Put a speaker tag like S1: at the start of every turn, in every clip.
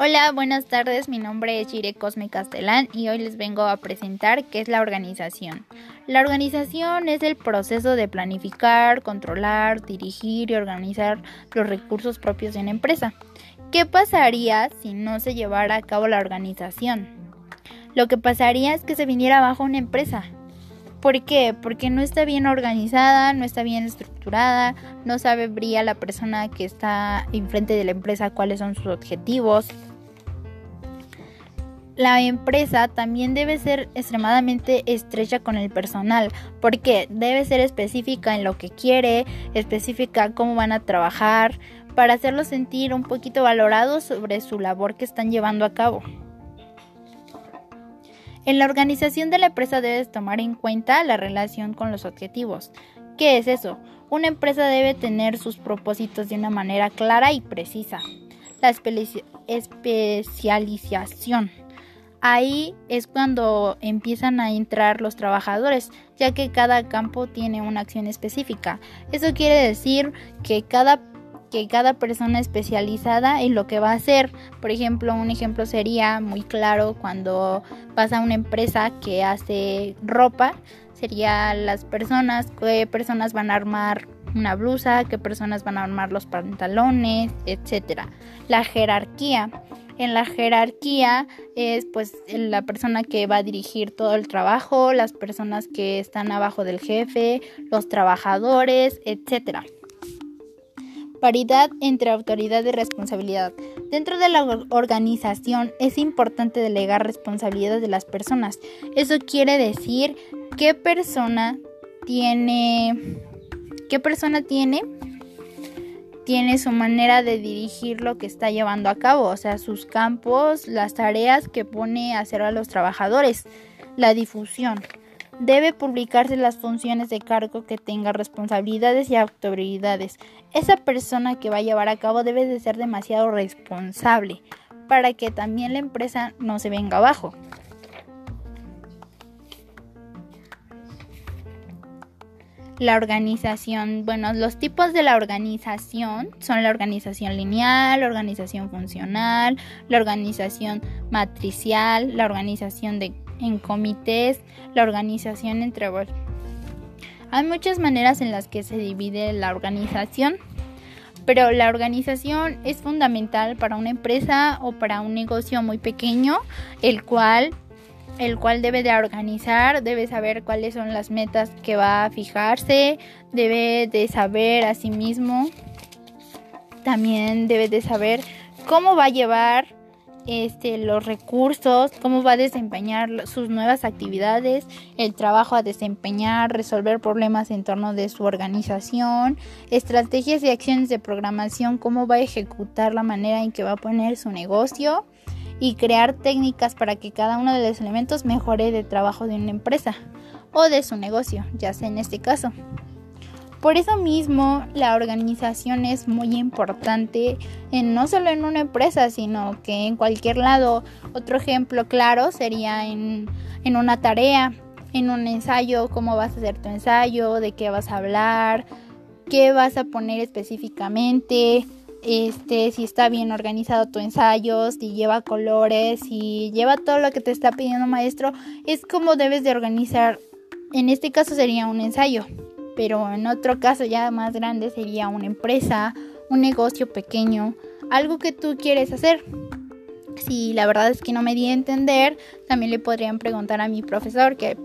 S1: Hola, buenas tardes. Mi nombre es Chire Cosme Castelán y hoy les vengo a presentar qué es la organización. La organización es el proceso de planificar, controlar, dirigir y organizar los recursos propios de una empresa. ¿Qué pasaría si no se llevara a cabo la organización? Lo que pasaría es que se viniera abajo una empresa. ¿Por qué? Porque no está bien organizada, no está bien estructurada, no sabría la persona que está enfrente de la empresa cuáles son sus objetivos, la empresa también debe ser extremadamente estrecha con el personal, porque debe ser específica en lo que quiere, específica cómo van a trabajar, para hacerlos sentir un poquito valorados sobre su labor que están llevando a cabo. En la organización de la empresa debes tomar en cuenta la relación con los objetivos. ¿Qué es eso? Una empresa debe tener sus propósitos de una manera clara y precisa. La especialización Ahí es cuando empiezan a entrar los trabajadores, ya que cada campo tiene una acción específica. Eso quiere decir que cada que cada persona especializada en lo que va a hacer. Por ejemplo, un ejemplo sería muy claro cuando pasa una empresa que hace ropa, sería las personas, qué personas van a armar una blusa, qué personas van a armar los pantalones, etcétera. La jerarquía en la jerarquía es pues la persona que va a dirigir todo el trabajo, las personas que están abajo del jefe, los trabajadores, etc. Paridad entre autoridad y responsabilidad. Dentro de la organización es importante delegar responsabilidades de las personas. Eso quiere decir qué persona tiene qué persona tiene tiene su manera de dirigir lo que está llevando a cabo, o sea, sus campos, las tareas que pone a hacer a los trabajadores, la difusión. Debe publicarse las funciones de cargo que tenga responsabilidades y autoridades. Esa persona que va a llevar a cabo debe de ser demasiado responsable para que también la empresa no se venga abajo. La organización, bueno, los tipos de la organización son la organización lineal, la organización funcional, la organización matricial, la organización de, en comités, la organización entre... Hay muchas maneras en las que se divide la organización, pero la organización es fundamental para una empresa o para un negocio muy pequeño, el cual el cual debe de organizar, debe saber cuáles son las metas que va a fijarse, debe de saber a sí mismo, también debe de saber cómo va a llevar este, los recursos, cómo va a desempeñar sus nuevas actividades, el trabajo a desempeñar, resolver problemas en torno de su organización, estrategias y acciones de programación, cómo va a ejecutar la manera en que va a poner su negocio y crear técnicas para que cada uno de los elementos mejore el trabajo de una empresa o de su negocio, ya sea en este caso. Por eso mismo la organización es muy importante en, no solo en una empresa, sino que en cualquier lado. Otro ejemplo claro sería en, en una tarea, en un ensayo, cómo vas a hacer tu ensayo, de qué vas a hablar, qué vas a poner específicamente, este, si está bien organizado tu ensayo, si lleva colores, si lleva todo lo que te está pidiendo maestro, es como debes de organizar. En este caso sería un ensayo, pero en otro caso ya más grande sería una empresa, un negocio pequeño, algo que tú quieres hacer. Si la verdad es que no me di a entender, también le podrían preguntar a mi profesor que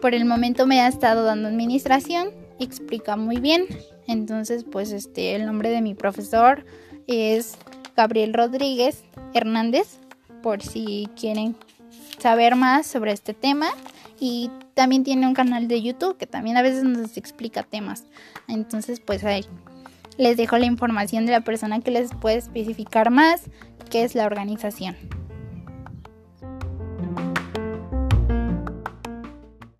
S1: por el momento me ha estado dando administración, explica muy bien entonces, pues este, el nombre de mi profesor es Gabriel Rodríguez Hernández, por si quieren saber más sobre este tema. Y también tiene un canal de YouTube que también a veces nos explica temas. Entonces, pues ahí les dejo la información de la persona que les puede especificar más qué es la organización.